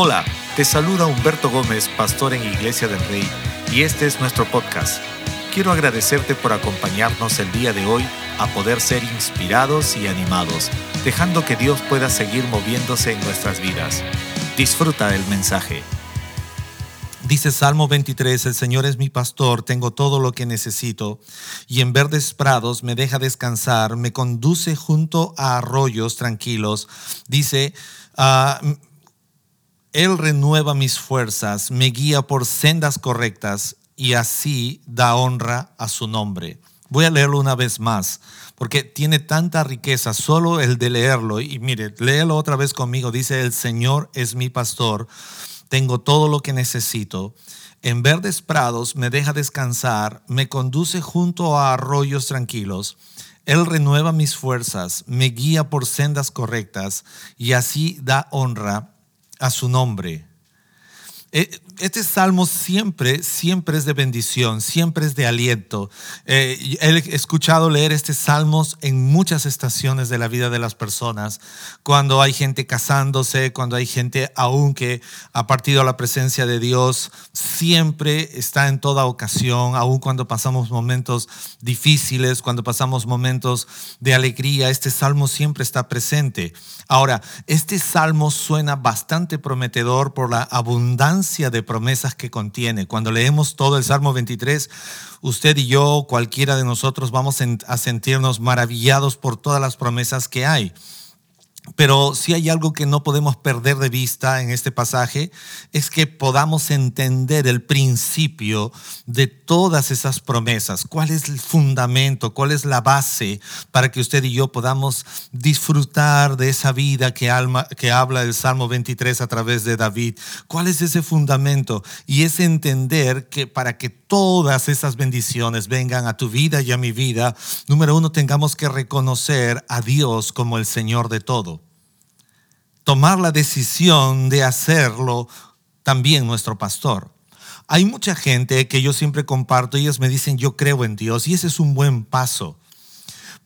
Hola, te saluda Humberto Gómez, pastor en Iglesia del Rey, y este es nuestro podcast. Quiero agradecerte por acompañarnos el día de hoy a poder ser inspirados y animados, dejando que Dios pueda seguir moviéndose en nuestras vidas. Disfruta el mensaje. Dice Salmo 23, el Señor es mi pastor, tengo todo lo que necesito, y en verdes prados me deja descansar, me conduce junto a arroyos tranquilos. Dice, ah, Él renueva mis fuerzas, me guía por sendas correctas, y así da honra a su nombre. Voy a leerlo una vez más, porque tiene tanta riqueza, solo el de leerlo, y mire, léelo otra vez conmigo, dice, el Señor es mi pastor tengo todo lo que necesito. En verdes prados me deja descansar, me conduce junto a arroyos tranquilos. Él renueva mis fuerzas, me guía por sendas correctas y así da honra a su nombre. Eh, este salmo siempre, siempre es de bendición, siempre es de aliento. Eh, he escuchado leer este salmo en muchas estaciones de la vida de las personas, cuando hay gente casándose, cuando hay gente aún que ha partido a la presencia de Dios, siempre está en toda ocasión, aún cuando pasamos momentos difíciles, cuando pasamos momentos de alegría, este salmo siempre está presente. Ahora, este salmo suena bastante prometedor por la abundancia de promesas que contiene. Cuando leemos todo el Salmo 23, usted y yo, cualquiera de nosotros, vamos a sentirnos maravillados por todas las promesas que hay. Pero si hay algo que no podemos perder de vista en este pasaje, es que podamos entender el principio de todas esas promesas. ¿Cuál es el fundamento? ¿Cuál es la base para que usted y yo podamos disfrutar de esa vida que, que habla el Salmo 23 a través de David? ¿Cuál es ese fundamento? Y es entender que para que todas esas bendiciones vengan a tu vida y a mi vida, número uno, tengamos que reconocer a Dios como el Señor de todo tomar la decisión de hacerlo también nuestro pastor. Hay mucha gente que yo siempre comparto, ellos me dicen, yo creo en Dios y ese es un buen paso.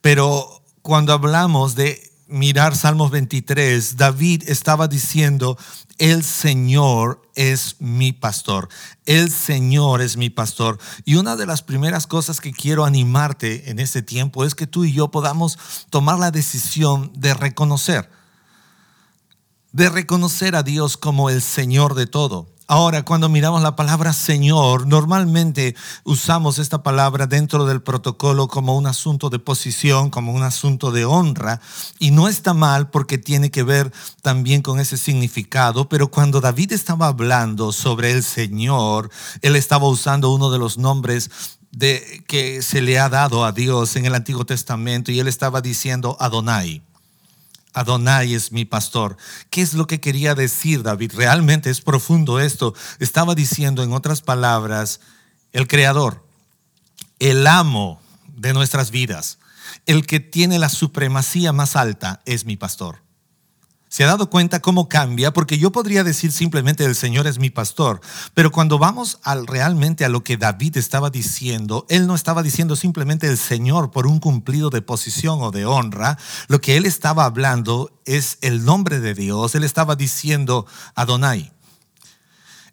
Pero cuando hablamos de mirar Salmos 23, David estaba diciendo, el Señor es mi pastor, el Señor es mi pastor. Y una de las primeras cosas que quiero animarte en este tiempo es que tú y yo podamos tomar la decisión de reconocer de reconocer a Dios como el Señor de todo. Ahora, cuando miramos la palabra Señor, normalmente usamos esta palabra dentro del protocolo como un asunto de posición, como un asunto de honra, y no está mal porque tiene que ver también con ese significado, pero cuando David estaba hablando sobre el Señor, él estaba usando uno de los nombres de, que se le ha dado a Dios en el Antiguo Testamento y él estaba diciendo Adonai. Adonai es mi pastor. ¿Qué es lo que quería decir David? Realmente es profundo esto. Estaba diciendo, en otras palabras, el creador, el amo de nuestras vidas, el que tiene la supremacía más alta, es mi pastor. ¿Se ha dado cuenta cómo cambia? Porque yo podría decir simplemente el Señor es mi pastor, pero cuando vamos al, realmente a lo que David estaba diciendo, él no estaba diciendo simplemente el Señor por un cumplido de posición o de honra, lo que él estaba hablando es el nombre de Dios, él estaba diciendo Adonai,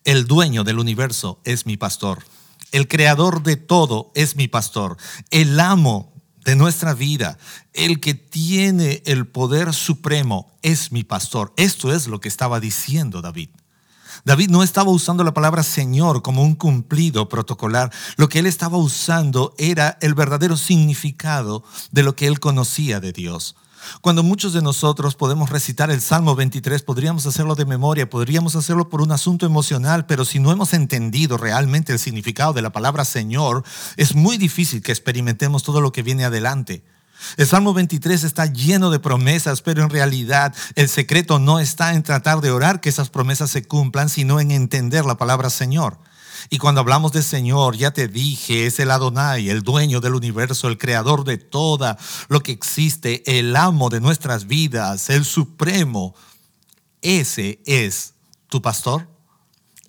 el dueño del universo es mi pastor. El creador de todo es mi pastor. El amo de nuestra vida, el que tiene el poder supremo es mi pastor. Esto es lo que estaba diciendo David. David no estaba usando la palabra Señor como un cumplido protocolar. Lo que él estaba usando era el verdadero significado de lo que él conocía de Dios. Cuando muchos de nosotros podemos recitar el Salmo 23, podríamos hacerlo de memoria, podríamos hacerlo por un asunto emocional, pero si no hemos entendido realmente el significado de la palabra Señor, es muy difícil que experimentemos todo lo que viene adelante. El Salmo 23 está lleno de promesas, pero en realidad el secreto no está en tratar de orar que esas promesas se cumplan, sino en entender la palabra Señor. Y cuando hablamos de Señor, ya te dije, es el Adonai, el dueño del universo, el creador de todo lo que existe, el amo de nuestras vidas, el supremo. Ese es tu pastor.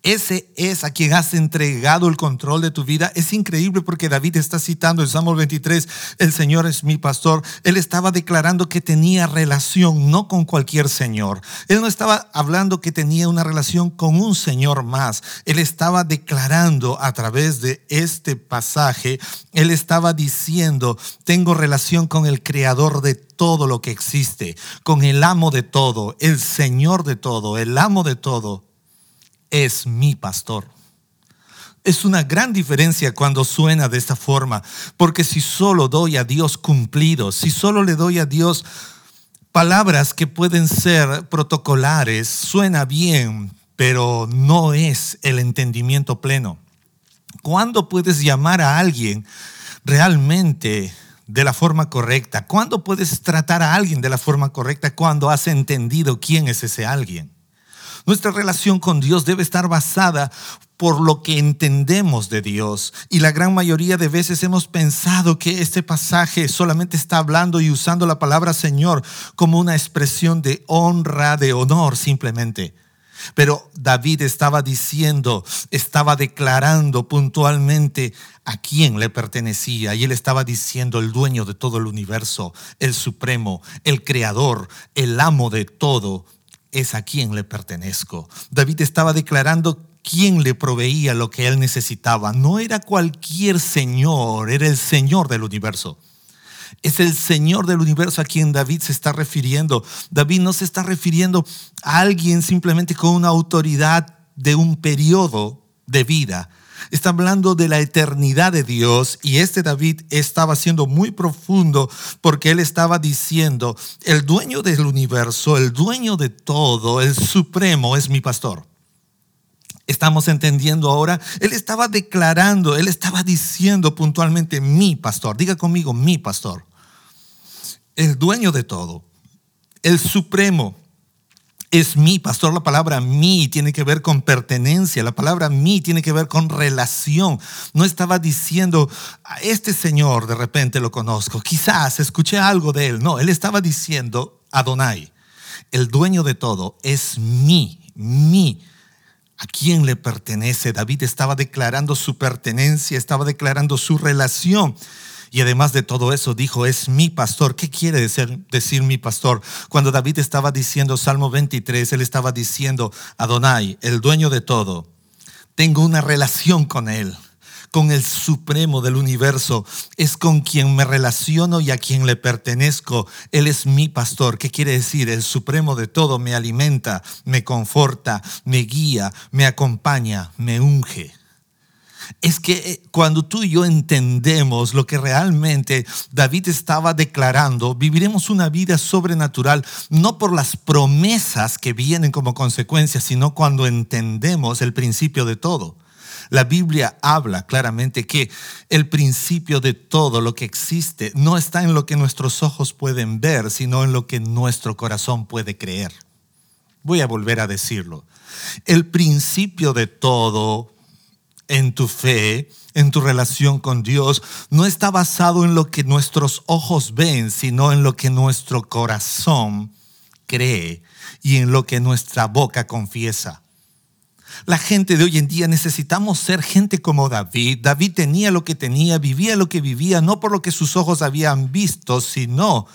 Ese es a quien has entregado el control de tu vida. Es increíble porque David está citando en Salmo 23, el Señor es mi pastor. Él estaba declarando que tenía relación no con cualquier Señor. Él no estaba hablando que tenía una relación con un Señor más. Él estaba declarando a través de este pasaje, él estaba diciendo, tengo relación con el Creador de todo lo que existe, con el amo de todo, el Señor de todo, el amo de todo es mi pastor. Es una gran diferencia cuando suena de esta forma, porque si solo doy a Dios cumplidos, si solo le doy a Dios palabras que pueden ser protocolares, suena bien, pero no es el entendimiento pleno. ¿Cuándo puedes llamar a alguien realmente de la forma correcta? ¿Cuándo puedes tratar a alguien de la forma correcta cuando has entendido quién es ese alguien? Nuestra relación con Dios debe estar basada por lo que entendemos de Dios. Y la gran mayoría de veces hemos pensado que este pasaje solamente está hablando y usando la palabra Señor como una expresión de honra, de honor simplemente. Pero David estaba diciendo, estaba declarando puntualmente a quién le pertenecía. Y él estaba diciendo el dueño de todo el universo, el supremo, el creador, el amo de todo es a quien le pertenezco. David estaba declarando quién le proveía lo que él necesitaba. No era cualquier Señor, era el Señor del universo. Es el Señor del universo a quien David se está refiriendo. David no se está refiriendo a alguien simplemente con una autoridad de un periodo de vida. Está hablando de la eternidad de Dios y este David estaba siendo muy profundo porque él estaba diciendo, el dueño del universo, el dueño de todo, el supremo es mi pastor. Estamos entendiendo ahora, él estaba declarando, él estaba diciendo puntualmente mi pastor, diga conmigo mi pastor, el dueño de todo, el supremo, es mi pastor. La palabra mí tiene que ver con pertenencia. La palabra mí tiene que ver con relación. No estaba diciendo, a este señor de repente lo conozco. Quizás escuché algo de él. No, él estaba diciendo, Adonai, el dueño de todo, es mí, mí. ¿A quién le pertenece? David estaba declarando su pertenencia, estaba declarando su relación. Y además de todo eso dijo, es mi pastor. ¿Qué quiere decir, decir mi pastor? Cuando David estaba diciendo Salmo 23, él estaba diciendo, Adonai, el dueño de todo, tengo una relación con él con el supremo del universo, es con quien me relaciono y a quien le pertenezco. Él es mi pastor. ¿Qué quiere decir? El supremo de todo me alimenta, me conforta, me guía, me acompaña, me unge es que eh, cuando tú y yo entendemos lo que realmente David estaba declarando, viviremos una vida sobrenatural, no por las promesas que vienen como consecuencia, sino cuando entendemos el principio de todo. La Biblia habla claramente que el principio de todo lo que existe no está en lo que nuestros ojos pueden ver, sino en lo que nuestro corazón puede creer. Voy a volver a decirlo. El principio de todo en tu fe, en tu relación con Dios, no está basado en lo que nuestros ojos ven, sino en lo que nuestro corazón cree y en lo que nuestra boca confiesa. La gente de hoy en día necesitamos ser gente como David. David tenía lo que tenía, vivía lo que vivía, no por lo que sus ojos habían visto, sino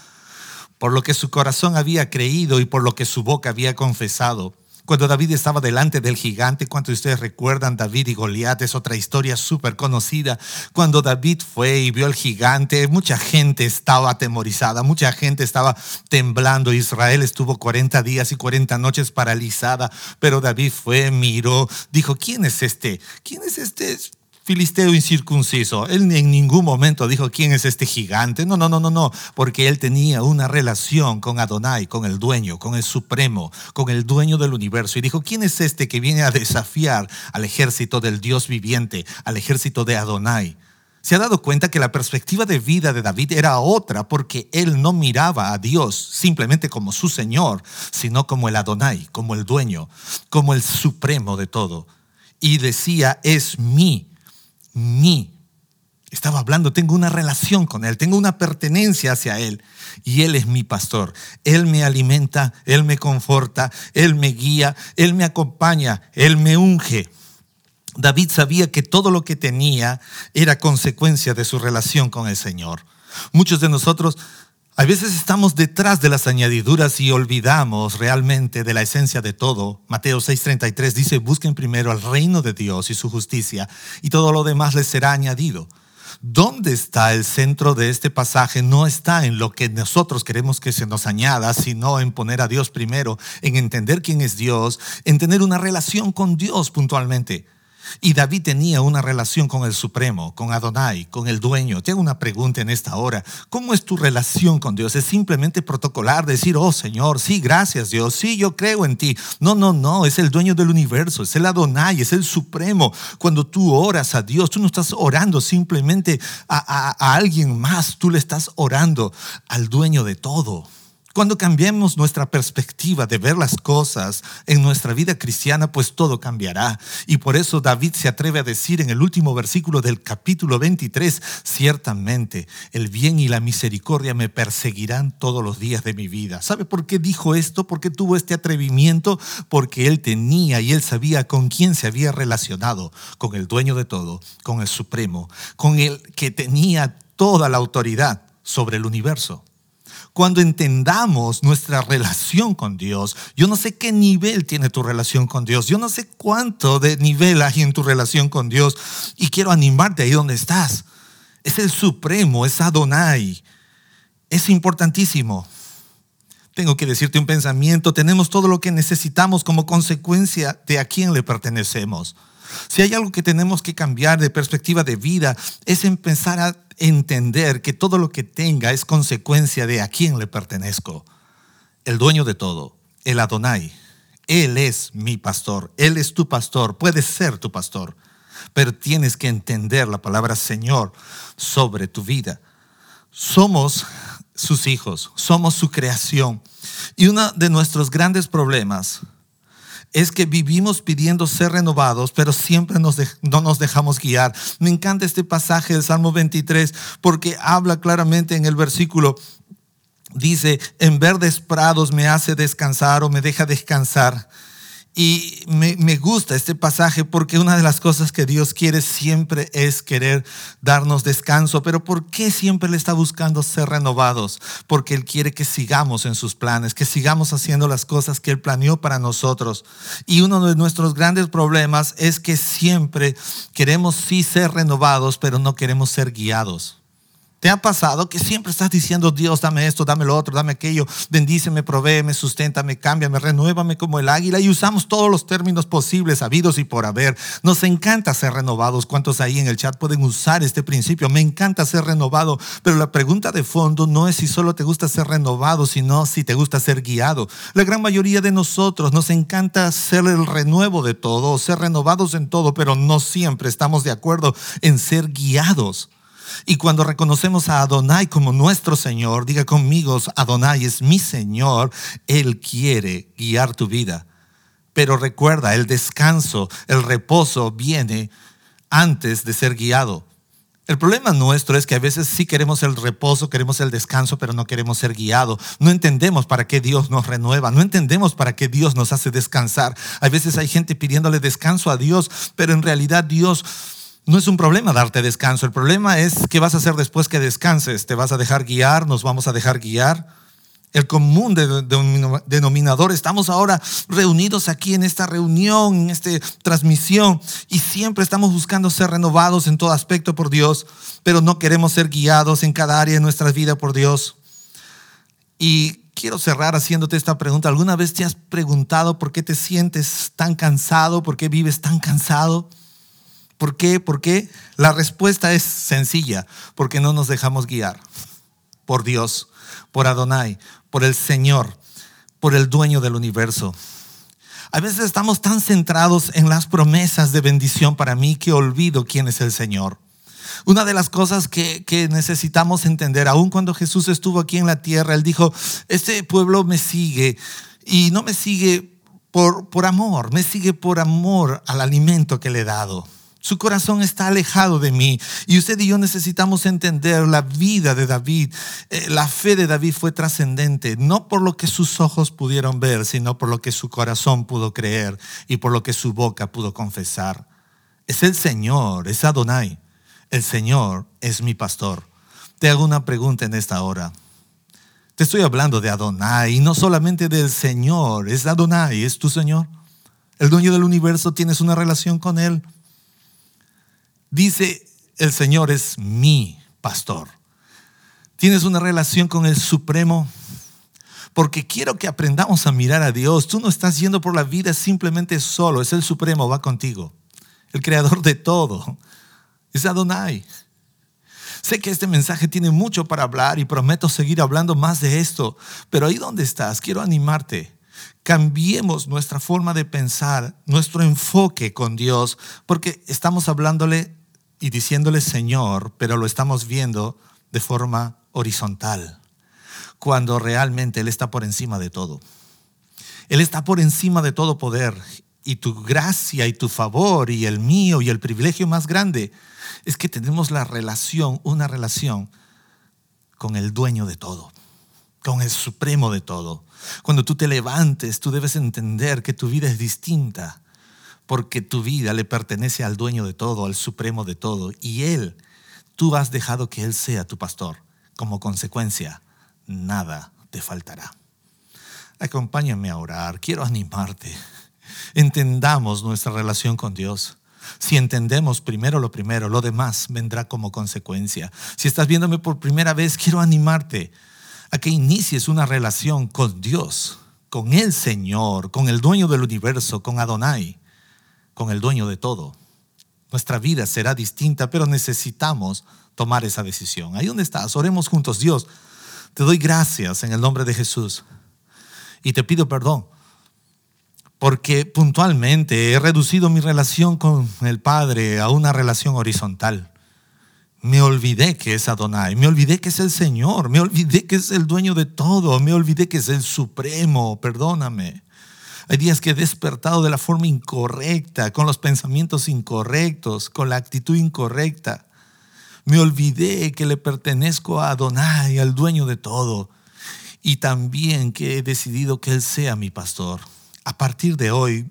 por lo que su corazón había creído y por lo que su boca había confesado. Cuando David estaba delante del gigante, cuando ustedes recuerdan David y Goliat, es otra historia súper conocida. Cuando David fue y vio al gigante, mucha gente estaba atemorizada, mucha gente estaba temblando. Israel estuvo 40 días y 40 noches paralizada, pero David fue, miró, dijo, ¿quién es este? ¿Quién es este? Filisteo incircunciso. Él en ningún momento dijo, ¿quién es este gigante? No, no, no, no, no, porque él tenía una relación con Adonai, con el dueño, con el supremo, con el dueño del universo. Y dijo, ¿quién es este que viene a desafiar al ejército del Dios viviente, al ejército de Adonai? Se ha dado cuenta que la perspectiva de vida de David era otra porque él no miraba a Dios simplemente como su Señor, sino como el Adonai, como el dueño, como el supremo de todo. Y decía, es mi mi Estaba hablando, tengo una relación con Él, tengo una pertenencia hacia Él. Y Él es mi pastor. Él me alimenta, Él me conforta, Él me guía, Él me acompaña, Él me unge. David sabía que todo lo que tenía era consecuencia de su relación con el Señor. Muchos de nosotros a veces estamos detrás de las añadiduras y olvidamos realmente de la esencia de todo. Mateo 6:33 dice, busquen primero al reino de Dios y su justicia y todo lo demás les será añadido. ¿Dónde está el centro de este pasaje? No está en lo que nosotros queremos que se nos añada, sino en poner a Dios primero, en entender quién es Dios, en tener una relación con Dios puntualmente. Y David tenía una relación con el Supremo, con Adonai, con el dueño. Te hago una pregunta en esta hora. ¿Cómo es tu relación con Dios? ¿Es simplemente protocolar, decir, oh Señor, sí, gracias Dios, sí, yo creo en ti? No, no, no, es el dueño del universo, es el Adonai, es el Supremo. Cuando tú oras a Dios, tú no estás orando simplemente a, a alguien más, tú le estás orando al dueño de todo. Cuando cambiemos nuestra perspectiva de ver las cosas en nuestra vida cristiana, pues todo cambiará. Y por eso David se atreve a decir en el último versículo del capítulo 23, ciertamente el bien y la misericordia me perseguirán todos los días de mi vida. ¿Sabe por qué dijo esto? Porque tuvo este atrevimiento, porque él tenía y él sabía con quién se había relacionado, con el dueño de todo, con el supremo, con el que tenía toda la autoridad sobre el universo cuando entendamos nuestra relación con Dios, yo no sé qué nivel tiene tu relación con Dios, yo no sé cuánto de nivel hay en tu relación con Dios y quiero animarte ahí donde estás. Es el supremo, es Adonai. Es importantísimo. Tengo que decirte un pensamiento, tenemos todo lo que necesitamos como consecuencia de a quién le pertenecemos. Si hay algo que tenemos que cambiar de perspectiva de vida, es empezar a entender que todo lo que tenga es consecuencia de a quién le pertenezco. El dueño de todo, el Adonai. Él es mi pastor, Él es tu pastor, puede ser tu pastor, pero tienes que entender la palabra Señor sobre tu vida. Somos sus hijos, somos su creación. Y uno de nuestros grandes problemas es que vivimos pidiendo ser renovados, pero siempre no nos dejamos guiar. Me encanta este pasaje del Salmo 23 porque habla claramente en el versículo, dice, en verdes prados me hace descansar o me deja descansar y me, gusta este pasaje porque una de las cosas que Dios quiere siempre es querer darnos descanso. Pero ¿por qué siempre le está buscando ser renovados? Porque Él quiere que sigamos en sus planes, que sigamos haciendo las cosas que Él planeó para nosotros. Y uno de nuestros grandes problemas es que siempre queremos sí ser renovados, pero no queremos ser guiados. ¿Te ha pasado que siempre estás diciendo, Dios, dame esto, dame lo otro, dame aquello, bendíceme, provéeme, susténtame, cámbiame, renuévame como el águila? Y usamos todos los términos posibles, habidos y por haber. Nos encanta ser renovados. ¿Cuántos ahí en el chat pueden usar este principio? Me encanta ser renovado, pero la pregunta de fondo no es si solo te gusta ser renovado, sino si te gusta ser guiado. La gran mayoría de nosotros nos encanta ser el renuevo de todo, ser renovados en todo, pero no siempre estamos de acuerdo en ser guiados. Y cuando reconocemos a Adonai como nuestro Señor, diga conmigo, Adonai es mi Señor, Él quiere guiar tu vida. Pero recuerda, el descanso, el reposo viene antes de ser guiado. El problema nuestro es que a veces sí queremos el reposo, queremos el descanso, pero no queremos ser guiados. No entendemos para qué Dios nos renueva, no entendemos para qué Dios nos hace descansar. A veces hay gente pidiéndole descanso a Dios, pero en realidad Dios no es un problema darte descanso, el problema es qué vas a hacer después que descanses. ¿Te vas a dejar guiar? ¿Nos vamos a dejar guiar? El común denominador, estamos ahora reunidos aquí en esta reunión, en esta transmisión, y siempre estamos buscando ser renovados en todo aspecto por Dios, pero no queremos ser guiados en cada área de nuestra vida por Dios. Y quiero cerrar haciéndote esta pregunta. ¿Alguna vez te has preguntado por qué te sientes tan cansado? ¿Por qué vives tan cansado? ¿Por qué? ¿Por qué? La respuesta es sencilla, porque no nos dejamos guiar por Dios, por Adonai, por el Señor, por el dueño del universo. A veces estamos tan centrados en las promesas de bendición para mí que olvido quién es el Señor. Una de las cosas que, que, necesitamos entender, aun cuando Jesús estuvo aquí en la tierra, Él dijo, este pueblo me sigue y no me sigue por, por amor, me sigue por amor al alimento que le he dado. Su corazón está alejado de mí. Y usted y yo necesitamos entender la vida de David. Eh, la fe de David fue trascendente, no por lo que sus ojos pudieron ver, sino por lo que su corazón pudo creer y por lo que su boca pudo confesar. Es el Señor, es Adonai. El Señor es mi pastor. Te hago una pregunta en esta hora. Te estoy hablando de Adonai y no solamente del Señor. Es Adonai, es tu Señor. El dueño del universo, tienes una relación con Él. Dice, el Señor es mi pastor. Tienes una relación con el Supremo. Porque quiero que aprendamos a mirar a Dios. Tú no estás yendo por la vida simplemente solo. Es el Supremo, va contigo. El creador de todo. Es Adonai. Sé que este mensaje tiene mucho para hablar y prometo seguir hablando más de esto. Pero ahí donde estás, quiero animarte cambiemos nuestra forma de pensar, nuestro enfoque con Dios, porque estamos hablándole y diciéndole Señor, pero lo estamos viendo de forma horizontal, cuando realmente Él está por encima de todo. Él está por encima de todo poder y tu gracia y tu favor y el mío y el privilegio más grande es que tenemos la relación, una relación con el dueño de todo, con el supremo de todo. Cuando tú te levantes, tú debes entender que tu vida es distinta porque tu vida le pertenece al dueño de todo, al supremo de todo, y Él, tú has dejado que Él sea tu pastor. Como consecuencia, nada te faltará. Acompáñame a orar, quiero animarte. Entendamos nuestra relación con Dios. Si entendemos primero lo primero, lo demás vendrá como consecuencia. Si estás viéndome por primera vez, quiero animarte a que inicies una relación con Dios, con el Señor, con el dueño del universo, con Adonai con el dueño de todo. Nuestra vida será distinta, pero necesitamos tomar esa decisión. Ahí donde estás, oremos juntos. Dios, te doy gracias en el nombre de Jesús y te pido perdón porque puntualmente he reducido mi relación con el Padre a una relación horizontal. Me olvidé que es Adonai, me olvidé que es el Señor, me olvidé que es el dueño de todo, me olvidé que es el Supremo, perdóname. Hay días que he despertado de la forma incorrecta, con los pensamientos incorrectos, con la actitud incorrecta. Me olvidé que le pertenezco a Adonai, al dueño de todo, y también que he decidido que Él sea mi pastor. A partir de hoy,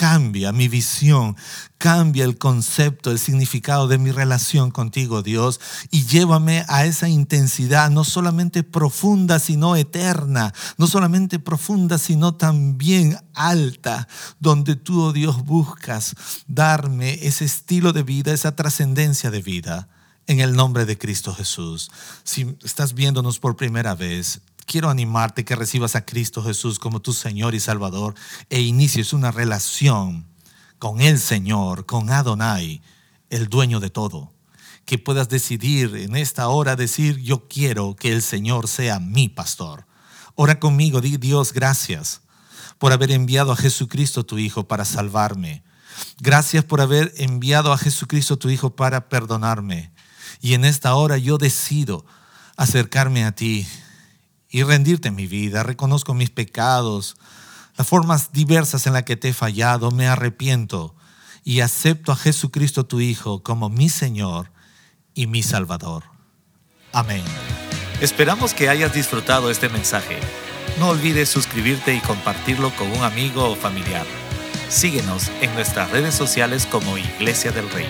cambia mi visión, cambia el concepto, el significado de mi relación contigo, Dios, y llévame a esa intensidad, no solamente profunda, sino eterna, no solamente profunda, sino también alta, donde tú, oh Dios, buscas darme ese estilo de vida, esa trascendencia de vida. En el nombre de Cristo Jesús. Si estás viéndonos por primera vez, quiero animarte que recibas a Cristo Jesús como tu Señor y Salvador e inicies una relación con el Señor, con Adonai, el dueño de todo. Que puedas decidir en esta hora decir, yo quiero que el Señor sea mi pastor. Ora conmigo, di Dios, gracias por haber enviado a Jesucristo tu Hijo para salvarme. Gracias por haber enviado a Jesucristo tu Hijo para perdonarme. Y en esta hora yo decido acercarme a ti y rendirte en mi vida. Reconozco mis pecados, las formas diversas en las que te he fallado, me arrepiento y acepto a Jesucristo tu Hijo como mi Señor y mi Salvador. Amén. Esperamos que hayas disfrutado este mensaje. No olvides suscribirte y compartirlo con un amigo o familiar. Síguenos en nuestras redes sociales como Iglesia del Rey.